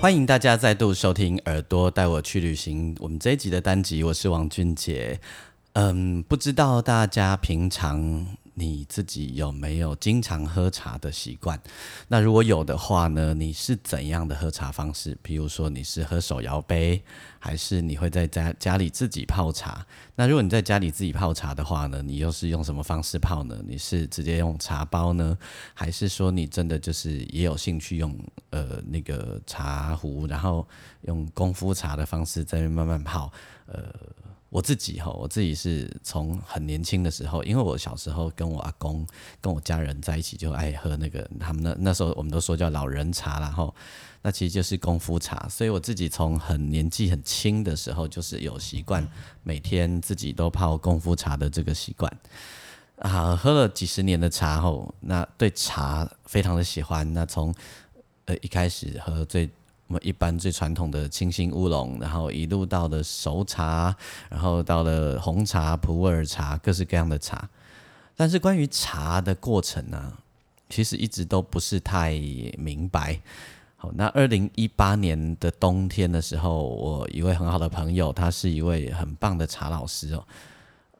欢迎大家再度收听《耳朵带我去旅行》。我们这一集的单集，我是王俊杰。嗯，不知道大家平常。你自己有没有经常喝茶的习惯？那如果有的话呢？你是怎样的喝茶方式？比如说你是喝手摇杯，还是你会在家家里自己泡茶？那如果你在家里自己泡茶的话呢？你又是用什么方式泡呢？你是直接用茶包呢，还是说你真的就是也有兴趣用呃那个茶壶，然后用功夫茶的方式在慢慢泡？呃。我自己哈，我自己是从很年轻的时候，因为我小时候跟我阿公、跟我家人在一起，就爱喝那个他们那那时候我们都说叫老人茶然后那其实就是功夫茶，所以我自己从很年纪很轻的时候，就是有习惯每天自己都泡功夫茶的这个习惯啊，喝了几十年的茶后，那对茶非常的喜欢，那从呃一开始喝最。我们一般最传统的清新乌龙，然后一路到了熟茶，然后到了红茶、普洱茶，各式各样的茶。但是关于茶的过程呢，其实一直都不是太明白。好，那二零一八年的冬天的时候，我一位很好的朋友，他是一位很棒的茶老师哦，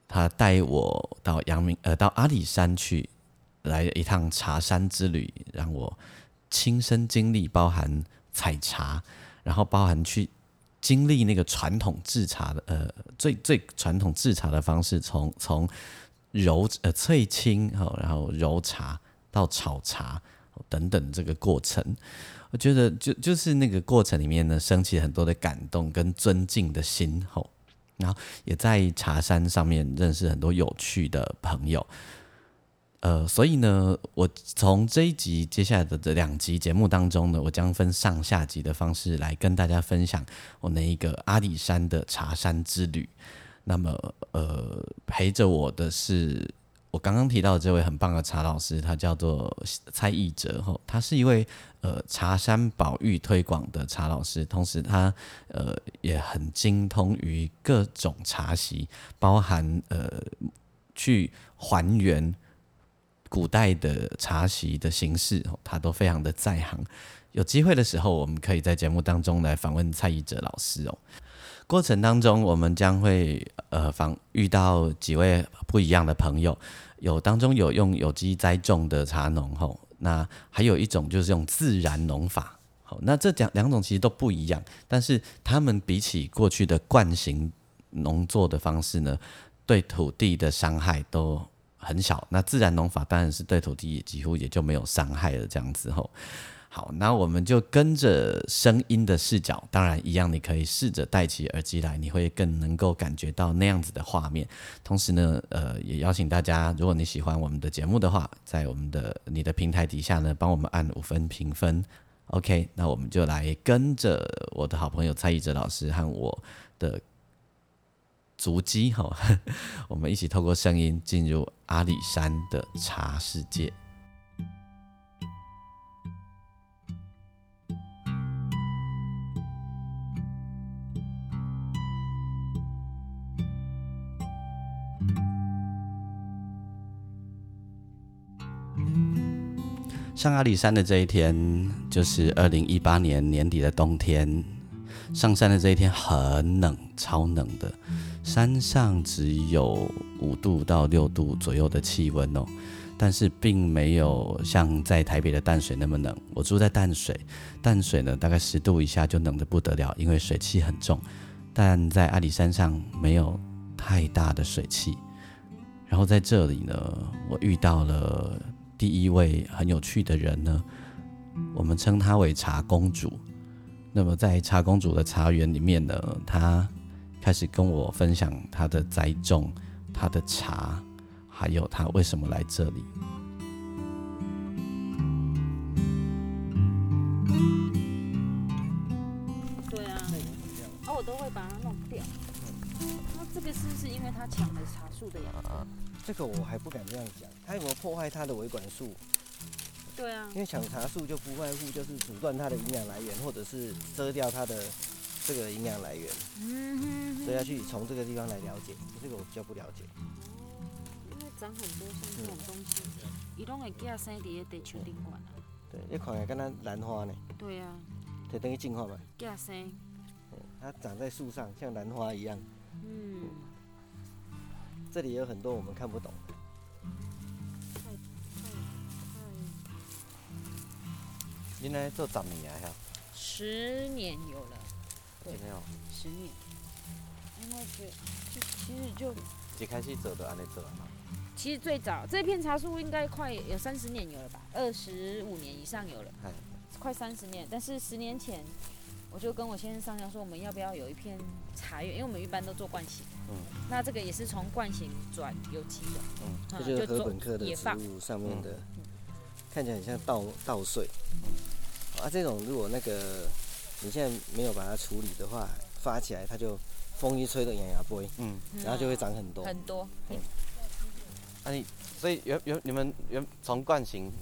他带我到阳明呃到阿里山去，来一趟茶山之旅，让我亲身经历，包含。采茶，然后包含去经历那个传统制茶的呃最最传统制茶的方式，从从揉呃萃青哈，然后揉茶到炒茶等等这个过程，我觉得就就是那个过程里面呢，升起很多的感动跟尊敬的心吼，然后也在茶山上面认识很多有趣的朋友。呃，所以呢，我从这一集接下来的这两集节目当中呢，我将分上下集的方式来跟大家分享我那一个阿里山的茶山之旅。那么，呃，陪着我的是我刚刚提到的这位很棒的茶老师，他叫做蔡义哲，吼，他是一位呃茶山保育推广的茶老师，同时他呃也很精通于各种茶席，包含呃去还原。古代的茶席的形式，他都非常的在行。有机会的时候，我们可以在节目当中来访问蔡义哲老师哦。过程当中，我们将会呃访遇到几位不一样的朋友，有当中有用有机栽种的茶农吼，那还有一种就是用自然农法。好，那这两两种其实都不一样，但是他们比起过去的惯行农作的方式呢，对土地的伤害都。很小，那自然农法当然是对土地几乎也就没有伤害了。这样子吼，好，那我们就跟着声音的视角，当然一样，你可以试着戴起耳机来，你会更能够感觉到那样子的画面。同时呢，呃，也邀请大家，如果你喜欢我们的节目的话，在我们的你的平台底下呢，帮我们按五分评分。OK，那我们就来跟着我的好朋友蔡义哲老师和我的。足迹哈，我们一起透过声音进入阿里山的茶世界。上阿里山的这一天，就是二零一八年年底的冬天。上山的这一天很冷，超冷的。山上只有五度到六度左右的气温哦，但是并没有像在台北的淡水那么冷。我住在淡水，淡水呢大概十度以下就冷得不得了，因为水汽很重。但在阿里山上没有太大的水汽。然后在这里呢，我遇到了第一位很有趣的人呢，我们称她为茶公主。那么在茶公主的茶园里面呢，她。开始跟我分享他的栽种、他的茶，还有他为什么来这里。对啊，啊我都会把它弄掉。那这个是不是因为他抢了茶树的养？这个我还不敢这样讲。他有没有破坏他的维管束？对啊，因为抢茶树就不外乎就是阻断它的营养来源，或者是遮掉它的。这个营养来源，嗯哼所以要去从这个地方来了解。这个我比较不了解。因为长很多像这种东西，伊拢会寄生伫咧地球顶管啊。对，你看起来跟它兰花呢，对啊，就等于进化嘛。寄生，嗯它长在树上，像兰花一样。嗯，这里有很多我们看不懂的。太太太，你呢做十年啊？十年有了，对真的哦，十年。因为觉就其实就一开始做就安尼做啊嘛。其实最早这片茶树应该快有三十年有了吧，二十五年以上有了，哎，快三十年。但是十年前，我就跟我先生商量说，我们要不要有一片茶园？因为我们一般都做惯型，嗯那这个也是从惯型转有机的，嗯，嗯这就是禾做本科的植，物上面的，看起来很像稻稻穗。啊，这种如果那个你现在没有把它处理的话，发起来它就风一吹的洋洋飞，嗯，然后就会长很多。很多。嗯啊你所以原原你们原从惯型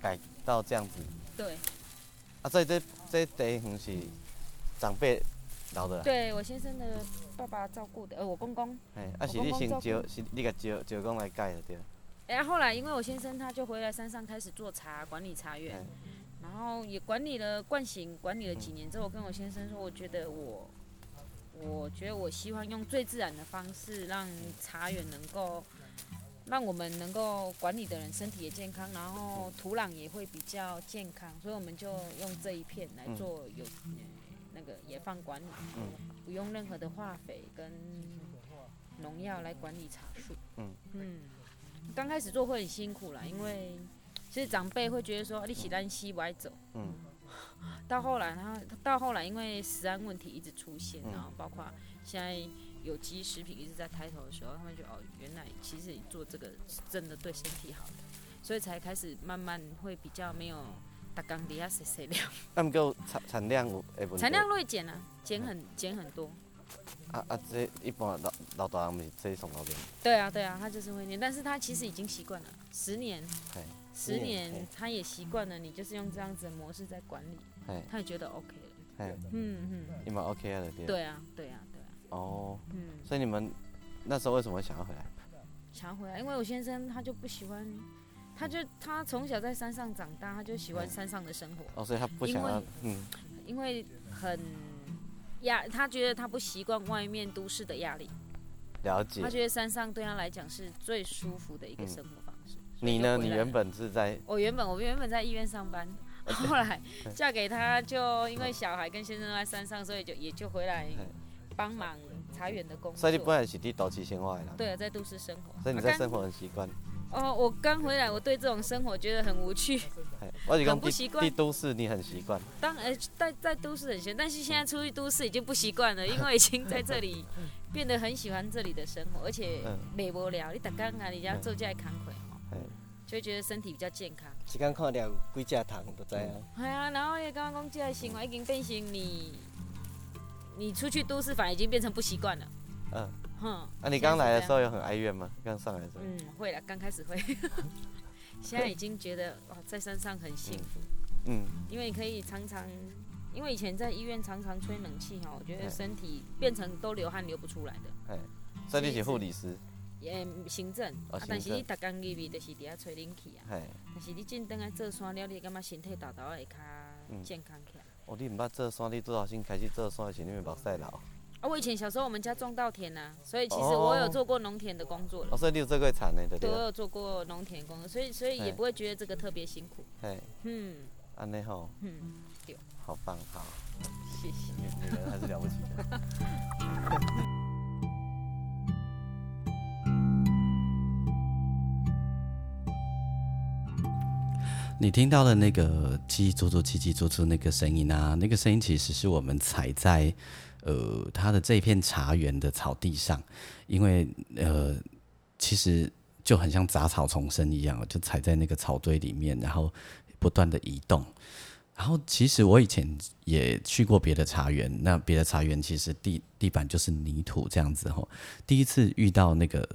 改到这样子对，啊，所以这这第一园是长辈老的啦。对我先生的爸爸照顾的，呃，我公公。哎，啊是你先招，是你甲招招工来改的对了。哎、后来因为我先生他就回来山上开始做茶，管理茶园。后也管理了惯型，管理了几年之后，我跟我先生说，我觉得我，我觉得我希望用最自然的方式，让茶园能够，让我们能够管理的人身体也健康，然后土壤也会比较健康，所以我们就用这一片来做有、呃那个野放管理，嗯。不用任何的化肥跟农药来管理茶树。嗯。嗯，刚开始做会很辛苦啦，因为其实长辈会觉得说你起单西不爱走，嗯。到后来他到后来因为食安问题一直出现，嗯。然后包括现在有机食品一直在抬头的时候，他们就哦原来其实做这个是真的对身体好的，所以才开始慢慢会比较没有大缸底下谁谁量，啊，毋过产产量有。产量锐减啊，减很减很多。啊啊，这一般老老大人毋是这上老边。对啊，对啊，他就是会念，但是他其实已经习惯了，十年，嘿，十十年年他也习惯了，你就是用这样子的模式在管理，他也觉得 OK 了。嗯嗯，你们 OK 了对。对啊，对啊，对啊，哦，嗯，所以你们那时候为什么想要回来？想要回来，因为我先生他就不喜欢，他就他从小在山上长大，他就喜欢山上的生活，哦，所以他不想要，嗯，因为很压，他觉得他不习惯外面都市的压力，了解他。觉得山上对他来讲是最舒服的一个生活你呢？你原本是在我原本我原本在医院上班，后来嫁给他，就因为小孩跟先生都在山上，所以就也就回来帮忙茶园的工作。所以你本来是伫都市生活的人，对啊，在都市生活。所以你在生活很习惯。哦，我刚回来，我对这种生活觉得很无趣。很不习惯地都市你很习惯，当然在在都市很闲，但是现在出去都市已经不习惯了，因为已经在这里变得很喜欢这里的生活，而且嗯没无聊。你打刚啊，你要做这康亏哦嘿，就会觉得身体比较健康。一工看了几只虫就知影。哎呀，然后也刚刚讲这个生活已经变成你，你出去都市反而已经变成不习惯了。嗯。哼，啊，你刚来的时候有很哀怨吗？刚上来的时候，嗯，会了，刚开始会，现在已经觉得哇，在山上很幸福，嗯，因为你可以常常，因为以前在医院常常吹冷气哈，我觉得身体变成都流汗流不出来的，哎，所以你是护理师，也行政，哦啊，但是你逐工入面就是伫遐吹冷气啊，但是你进登来做山了，你会感觉身体豆豆会较嗯健康起来。哦，你毋捌做山，你多少先开始做山的时候，你会目屎流？啊，我以前小时候我们家种稻田呐、所以其实哦我有做过农田的工作了。哦，所以你有做过田的，对不对，我？有做过农田工作，所以所以也不会觉得这个特别辛苦。嘿，嗯安尼吼，嗯，对好棒，好，谢谢。女女人还是了不起的。你听到的那个叽叽喳喳、叽叽喳喳那个声音啊，那个声音其实是我们踩在呃它的这片茶园的草地上，因为呃其实就很像杂草丛生一样，就踩在那个草堆里面，然后不断的移动。然后其实我以前也去过别的茶园，那别的茶园其实地地板就是泥土这样子吼。第一次遇到那个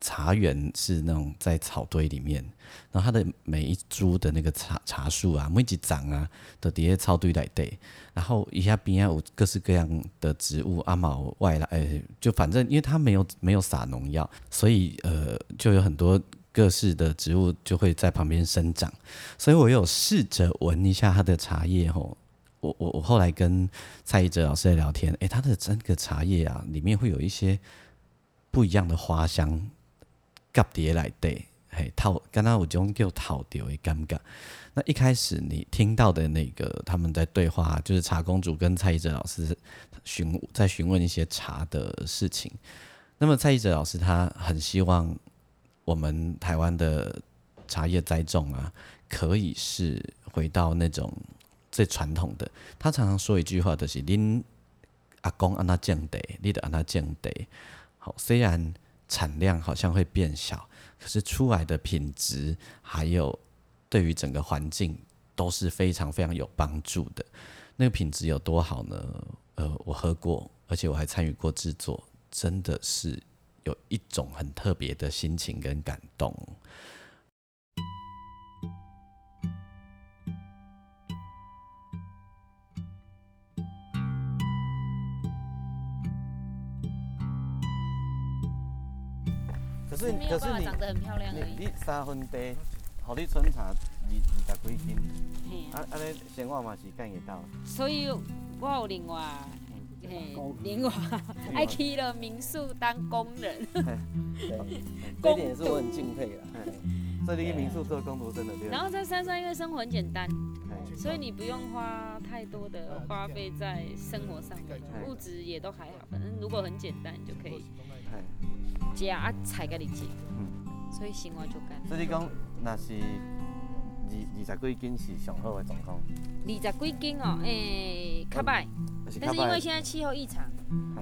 茶园是那种在草堆里面，然后它的每一株的那个茶茶树啊，每一长啊，都底下草堆来对，然后一下边有各式各样的植物阿毛外来，哎，就反正因为它没有没有撒农药，所以呃就有很多。各式的植物就会在旁边生长，所以我有试着闻一下它的茶叶吼。我我我后来跟蔡一哲老师在聊天，诶，他的整个茶叶啊，里面会有一些不一样的花香，夹叠来对，嘿，套刚刚我种叫套掉会尴尬。那一开始你听到的那个他们在对话，就是茶公主跟蔡依哲老师询在询问一些茶的事情。那么蔡依哲老师他很希望。我们台湾的茶叶栽种啊，可以是回到那种最传统的。他常常说一句话，就是“您阿公让他降地，你得让他降地”。好，虽然产量好像会变小，可是出来的品质还有对于整个环境都是非常非常有帮助的。那个品质有多好呢？呃，我喝过，而且我还参与过制作，真的是。有一种很特别的心情跟感动。可是，可是你长得很漂亮你你三分地，好你春茶二二十几斤，啊啊！你生活嘛是干得到。所以我有另外。嘿，另外爱去了民宿当工人，这点也是我很敬佩的。所以你民宿做工读生的对，然后在山上因为生活很简单，所以你不用花太多的花费在生活上面，物质也都还好。反正如果很简单，就可以加菜给你吃。嗯，所以生活就干。所以你讲那是二二十几斤是上好的状况。二十几斤哦，诶，卡拜。但是因为现在气候异常，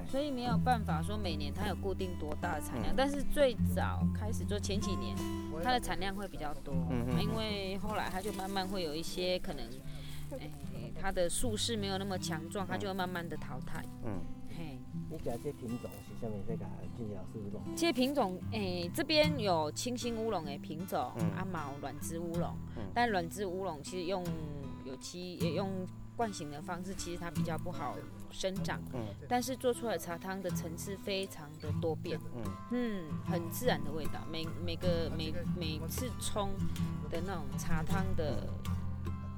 所以没有办法说每年它有固定多大的产量。但是最早开始做前几年，它的产量会比较多，因为后来它就慢慢会有一些可能，哎，它的树势没有那么强壮，它就会慢慢的淘汰。嗯，嘿。你家这品种是下面这个金鸟是乌龙？这品种，哎，这边有清新乌龙的品种，阿毛软枝乌龙，但软枝乌龙其实用有机也用。惯性的方式其实它比较不好生长，嗯，但是做出来茶汤的层次非常的多变，嗯。嗯，很自然的味道，每每个每每次冲的那种茶汤的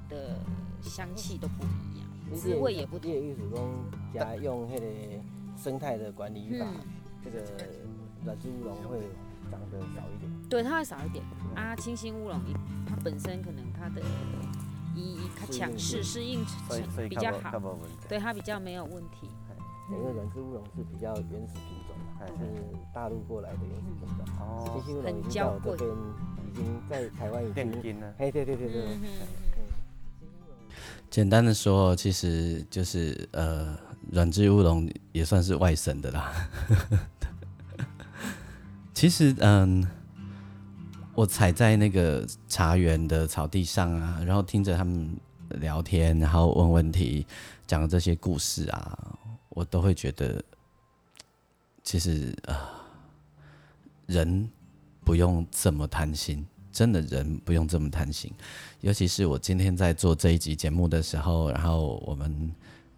的香气都不一样，滋味也不同。意思说，加用那个生态的管理法，这个软枝乌龙会长得少一点。对，它会少一点。啊，清新乌龙，它本身可能它的。一它强势适应比较好，对它比较没有问题。因为软枝乌龙是比较原始品种还是大陆过来的原始品种。哦，很娇贵，这边已经在台湾已经了。嘿，对对对对。简单的说，其实就是呃，软枝乌龙也算是外省的啦。其实嗯。我踩在那个茶园的草地上啊，然后听着他们聊天，然后问问题，讲这些故事啊，我都会觉得，其实啊，人不用这么贪心，真的人不用这么贪心。尤其是我今天在做这一集节目的时候，然后我们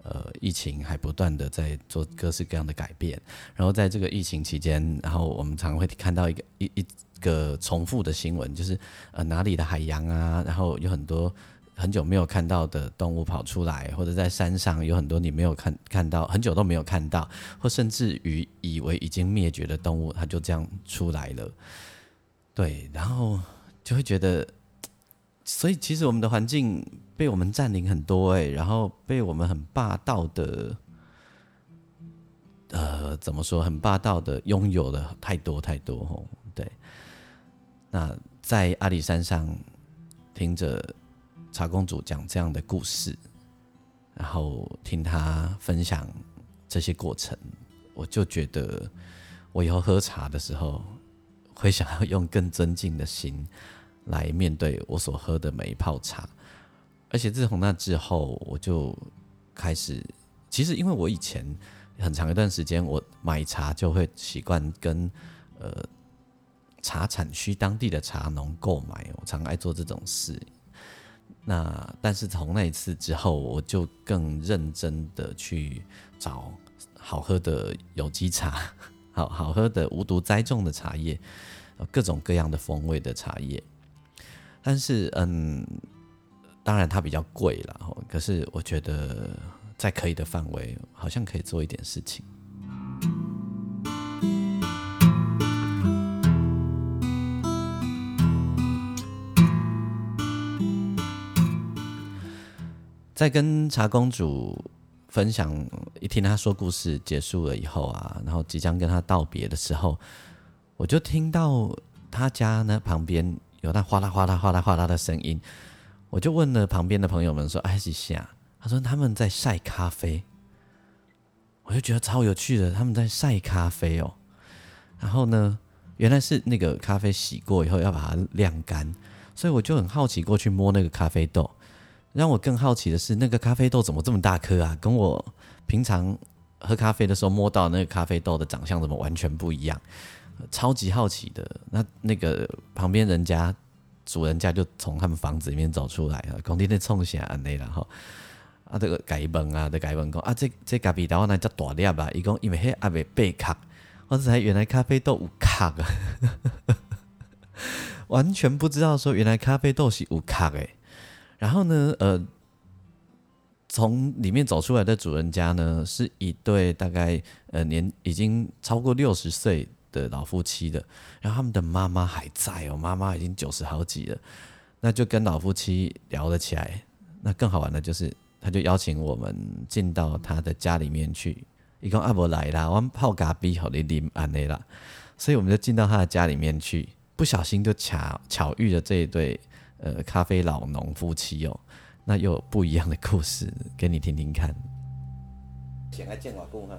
呃疫情还不断的在做各式各样的改变，然后在这个疫情期间，然后我们常会看到一个一一。个重复的新闻，就是呃哪里的海洋啊，然后有很多很久没有看到的动物跑出来，或者在山上有很多你没有看看到很久都没有看到，或甚至于以为已经灭绝的动物，它就这样出来了。对，然后就会觉得，所以其实我们的环境被我们占领很多哎，然后被我们很霸道的，呃，怎么说？很霸道的拥有了太多太多吼，对。那在阿里山上听着茶公主讲这样的故事，然后听她分享这些过程，我就觉得我以后喝茶的时候，会想要用更尊敬的心来面对我所喝的每一泡茶。而且自从那之后，我就开始，其实因为我以前很长一段时间，我买茶就会习惯跟呃茶产区当地的茶农购买，我常爱做这种事。那但是从那一次之后，我就更认真的去找好喝的有机茶，好好喝的无毒栽种的茶叶，各种各样的风味的茶叶。但是嗯，当然它比较贵了，可是我觉得在可以的范围，好像可以做一点事情。在跟茶公主分享，一听她说故事结束了以后啊，然后即将跟她道别的时候，我就听到她家呢旁边有那哗啦哗啦哗啦哗啦的声音，我就问了旁边的朋友们说：“哎，是下？”他说他们在晒咖啡，我就觉得超有趣的，他们在晒咖啡哦。然后呢，原来是那个咖啡洗过以后要把它晾干，所以我就很好奇过去摸那个咖啡豆。让我更好奇的是，那个咖啡豆怎么这么大颗啊？跟我平常喝咖啡的时候摸到那个咖啡豆的长相怎么完全不一样？超级好奇的。那那个旁边人家主人家就从他们房子里面走出来了，工地在冲下安内然后啊，这个改问啊，这改问讲啊，这这咖啡豆那叫大粒啊？伊讲因为迄阿未被壳，我才原来咖啡豆有壳啊，完全不知道说原来咖啡豆是有壳诶。然后呢，呃，从里面走出来的主人家呢，是一对大概呃年已经超过六十岁的老夫妻的，然后他们的妈妈还在哦，妈妈已经九十好几了，那就跟老夫妻聊了起来。那更好玩的就是，他就邀请我们进到他的家里面去，一共阿伯来啦，我们泡咖啡好你啉安内啦，所以我们就进到他的家里面去，不小心就巧巧遇了这一对。呃，咖啡老农夫妻哦，那又有不一样的故事给你听听看。种爱种偌久哈？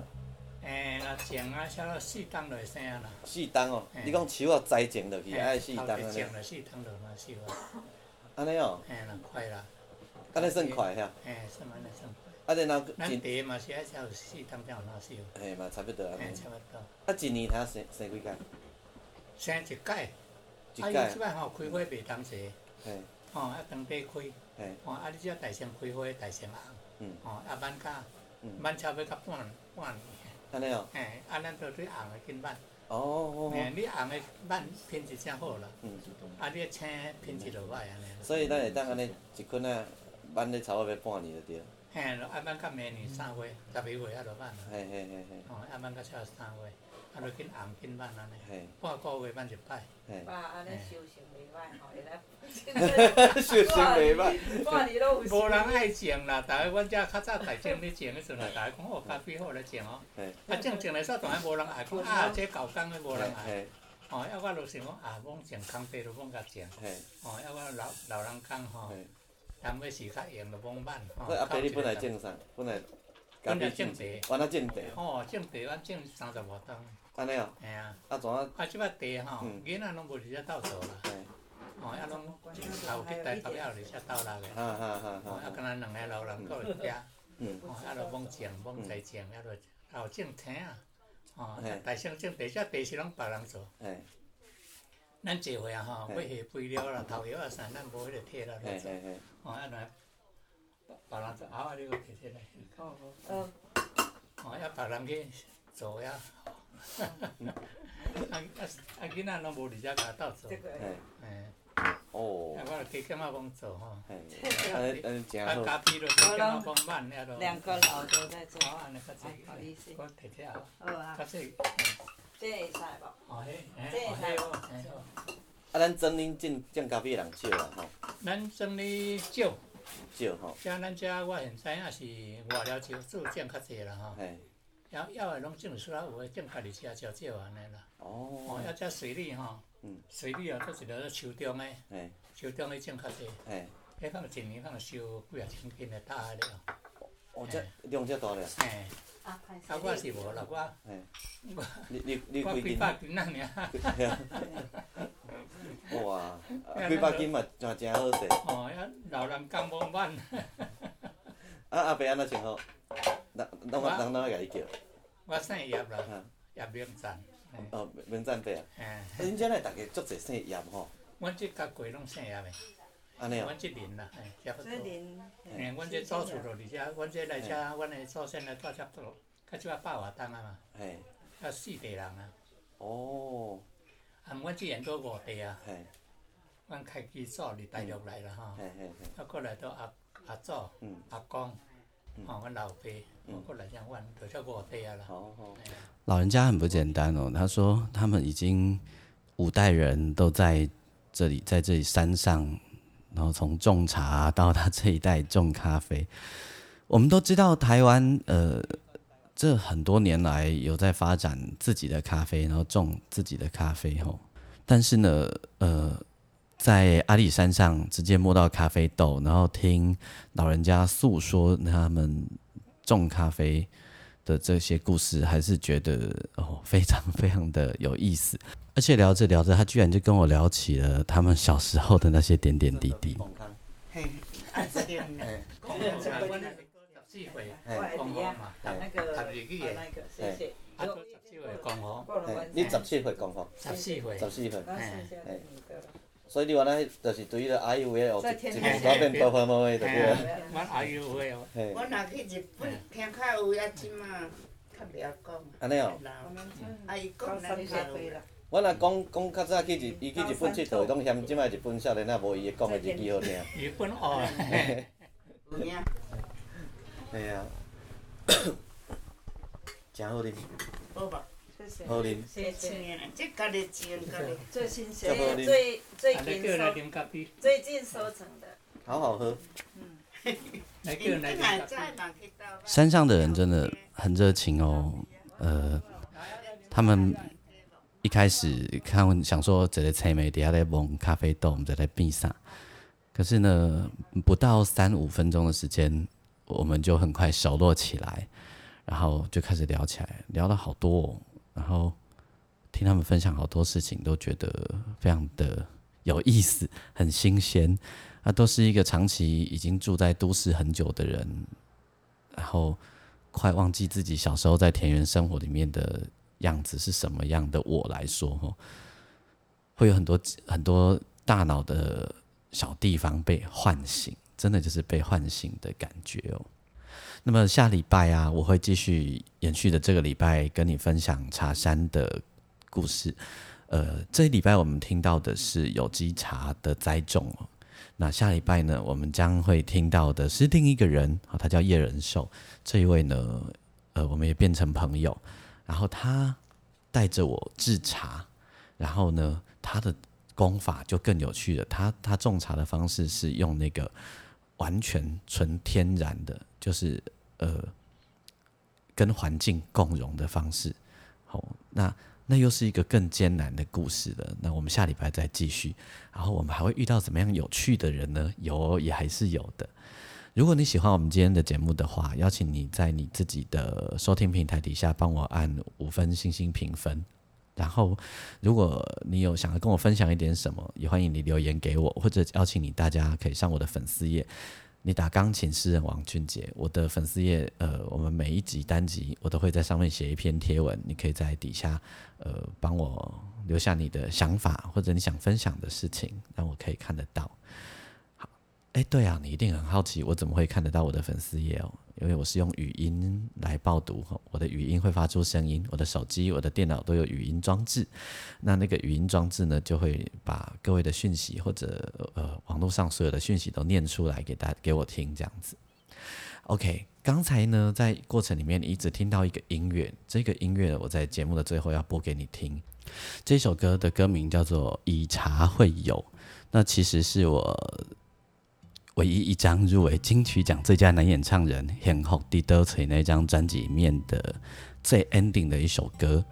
诶，若种啊，差不多四冬就会生啦。四冬哦，你讲树啊栽种落去爱四冬安尼。种了四冬就嘛是了。安尼哦。嘿，那快啦。安尼算快吓。嘿，算安尼算快。啊，然后咱地嘛是爱差有四冬才有那收。嘿嘛，差不多安尼。差不多。啊，一年他生生几届？生一届。一届。啊，伊即摆吼开花袂当时。嘿，吼啊，当地开，嘿，吼啊，你只大成开花，大成红，嗯，吼啊，挽甲，嗯，挽差要到半半年，安尼哦，嘿，啊，咱都对红的紧挽，哦，哎，你红的挽品质正好啦，嗯，啊，你青品质就歹安尼。所以咱会当安尼一捆啊，挽咧差不多要半年就对。嘿，啊，挽到明年三月，月啊，就挽啦。嘿嘿嘿嘿。哦，啊，挽到差三月，啊，就紧红紧挽安尼。嘿。半个月慢一摆。嘿。爸，安尼修行袂歹吼，会来。修行袂歹。无人爱种啦，逐个阮遮较早大种咧种迄阵啊，逐个讲哦，咖啡好来种哦。嘿。啊，种种来煞，当然无人爱，讲啊，这搞工的无人爱。嘿。哦，啊，我就想讲啊，罔种空地就罔甲种。嘿。哦，啊，我老老人讲吼，人要是较用就罔挽。所以阿伯你本来种啥？本来。本来种地。原来种地。哦，种地，阮种三十外吨。安尼哦。嘿啊。啊，怎啊？啊，即摆地吼，囡仔拢无伫遮斗做啦。哦，啊，拢头去台北了，伫遮斗啦个。哈哈哈！哦，啊，敢若两个老人搁伫遮。嗯。哦，啊，著罔种，罔再种，啊，著后种田啊。哦，大项种地，遮地是拢别人做。哎。咱坐回啊吼，要下肥料啦、头油啊啥，咱无迄个铁啦来做。哦，啊，来，别人做，啊，你搁摕起来。哦哦。哦，啊，别人去做呀。啊啊！囡仔拢无伫遮家斗做。嘿。哦。我加减仔帮做吼。嘿。安尼安尼正好。啊，咖啡就加减仔帮挽了咯。两个老的在做。好，安尼较济。好意思。我摕起来。好啊。这会使无？哦嘿，哦嘿哦，嘿好。啊，咱庄里种种咖啡人少啦吼。咱庄里少。少吼。像咱遮我现在也是外了少，做种较济啦吼。嘿。要要诶，拢种出来，有诶种家己吃少少安尼啦。哦。哦，要遮水利吼。嗯。水利哦，做一个树中诶。嘿。树中诶种较济。嘿。迄可能一年可能收几啊千斤诶大个了。哦，这量遮大了。嘿。啊，我是无啦，我。嘿。我。你你你几百斤仔尔。哇，啊几百斤嘛，嘛真好势。哦，遐老人刚蒙晚，啊阿伯安怎称呼？人人人人哪会甲你叫？我姓叶啦啊，叶明赞。嘿哦，明赞伯啊。哎啊，恁遮内逐个足侪姓叶吼，阮即甲过拢姓叶的，安尼哦。阮。即邻啦，哎，差不多。这林，嘿，阮这祖厝就伫遮，阮这来遮，阮的祖先来住遮多，较即摆百外栋啊嘛，哎。较四地人啊，哦，啊，阮即沿都五地啊，哎，阮开基祖伫大陆来了吼，嘿嘿嘿，啊，过来到阿阿祖、嗯，阿公，吼，阮老爸，老人家很不简单哦，他说他们已经五代人都在这里，在这里山上，然后从种茶到他这一代种咖啡。我们都知道台湾呃，这很多年来有在发展自己的咖啡，然后种自己的咖啡吼。但是呢，呃，在阿里山上直接摸到咖啡豆，然后听老人家诉说他们种咖啡的这些故事，还是觉得哦非常非常的有意思。而且聊着聊着，他居然就跟我聊起了他们小时候的那些点点滴滴。十四岁讲好嘛，那个，读日语的，那个，谢谢。啊，做十四岁讲好，十七岁，十四岁，哎所以你原来就是对迄个阿姨有诶学一一在天步变多方某诶，对不对？嘿阮阿姨有话哦，嘿，我若去日本听较有啊，即马较袂晓讲。安尼哦。我若讲讲较早去日，伊去日本佚佗，拢嫌即摆日本少年仔无伊讲诶日语好听。日本学的，有影，嘿啊，真好啉，好吧？谢谢。好啉。谢谢。青的，这家己种家己。最新鲜不，最最啊，来近收最近收成的。好好喝。来叫来若早啉咖啡。嘛去倒吧。山上的人真的很热情哦，呃，他们一开始看想说这个菜梅底下在蒙咖啡豆，我们在在闭上，可是呢，不到三五分钟的时间，我们就很快熟络起来，然后就开始聊起来，聊了好多、哦，然后听他们分享好多事情，都觉得非常的有意思，很新鲜。他都是一个长期已经住在都市很久的人，然后快忘记自己小时候在田园生活里面的样子是什么样的我来说，吼，会有很多很多大脑的小地方被唤醒，真的就是被唤醒的感觉哦。那么下礼拜啊，我会继续延续的这个礼拜跟你分享茶山的故事。呃，这一礼拜我们听到的是有机茶的栽种哦。那下礼拜呢，我们将会听到的是另一个人啊，他叫叶仁寿。这一位呢，呃，我们也变成朋友。然后他带着我制茶，然后呢，他的功法就更有趣了。他他种茶的方式是用那个完全纯天然的，就是呃跟环境共融的方式。好，那那又是一个更艰难的故事了。那我们下礼拜再继续。然后我们还会遇到怎么样有趣的人呢？有，也还是有的。如果你喜欢我们今天的节目的话，邀请你在你自己的收听平台底下帮我按五分星星评分。然后，如果你有想要跟我分享一点什么，也欢迎你留言给我，或者邀请你大家可以上我的粉丝页，你打钢琴诗人王俊杰，我的粉丝页，呃，我们每一集单集我都会在上面写一篇贴文，你可以在底下，呃，帮我留下你的想法或者你想分享的事情，让我可以看得到。好，哎，对啊，你一定很好奇我怎么会看得到我的粉丝页哦，因为我是用语音来报读，我的语音会发出声音，我的手机、我的电脑都有语音装置，那那个语音装置呢，就会把各位的讯息或者呃网络上所有的讯息都念出来给大给我听，这样子。OK，刚才呢，在过程里面你一直听到一个音乐，这个音乐我在节目的最后要播给你听。这首歌的歌名叫做《以茶会友》，那其实是我唯一一张入围金曲奖最佳男演唱人《很好的德锤》那张专辑里面的最 ending 的一首歌。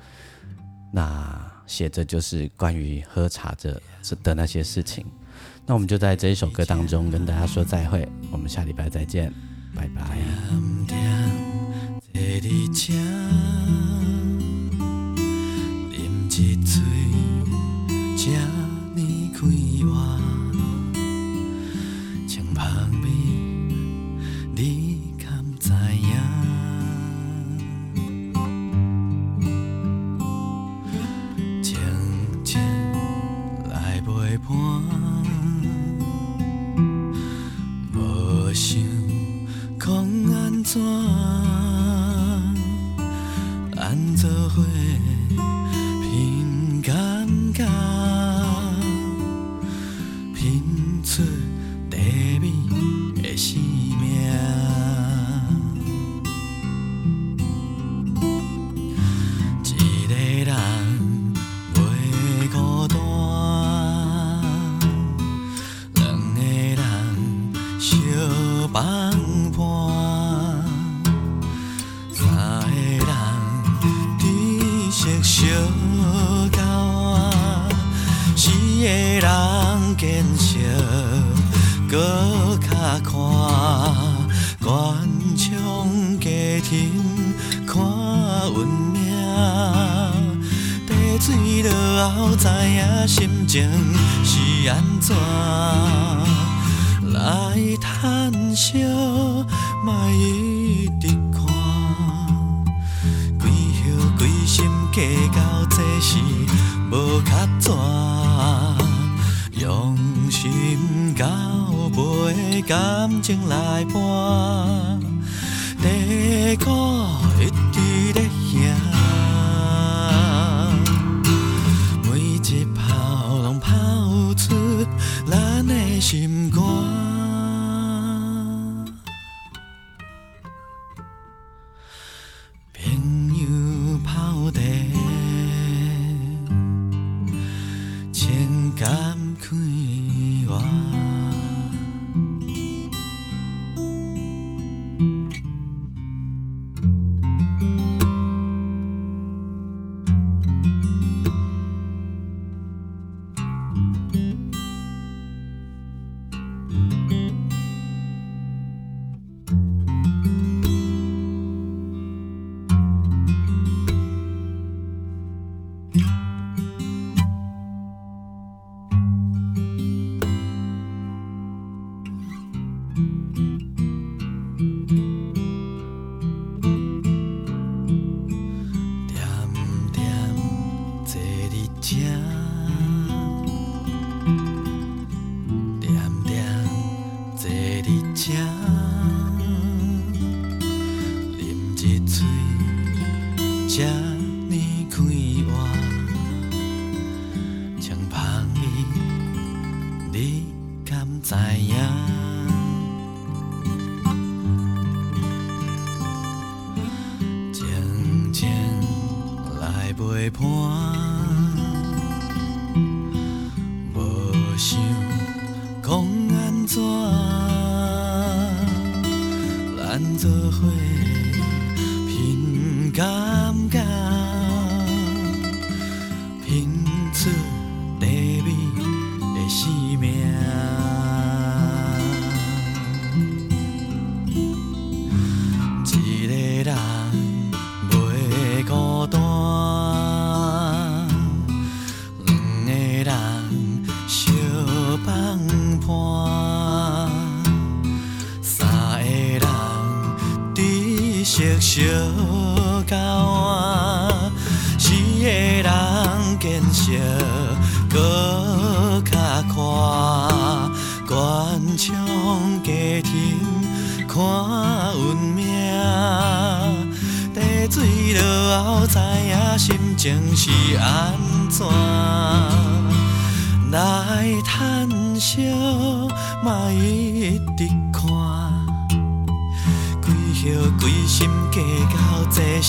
那写着就是关于喝茶的的那些事情。那我们就在这一首歌当中跟大家说再会，我们下礼拜再见，拜拜。坐你这，啉一嘴，这呢是按怎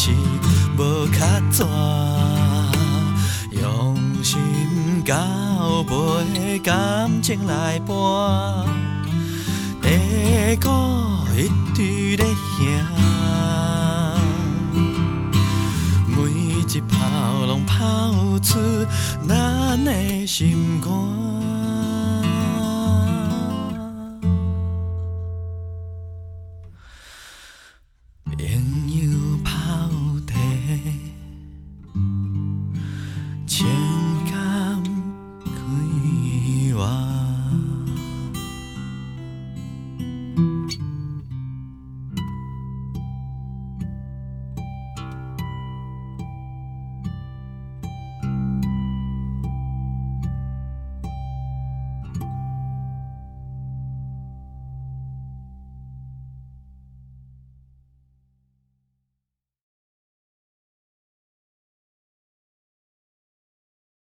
是无较怎用心交配感情来播，地鼓一直在响，每一炮拢炮出咱的心肝。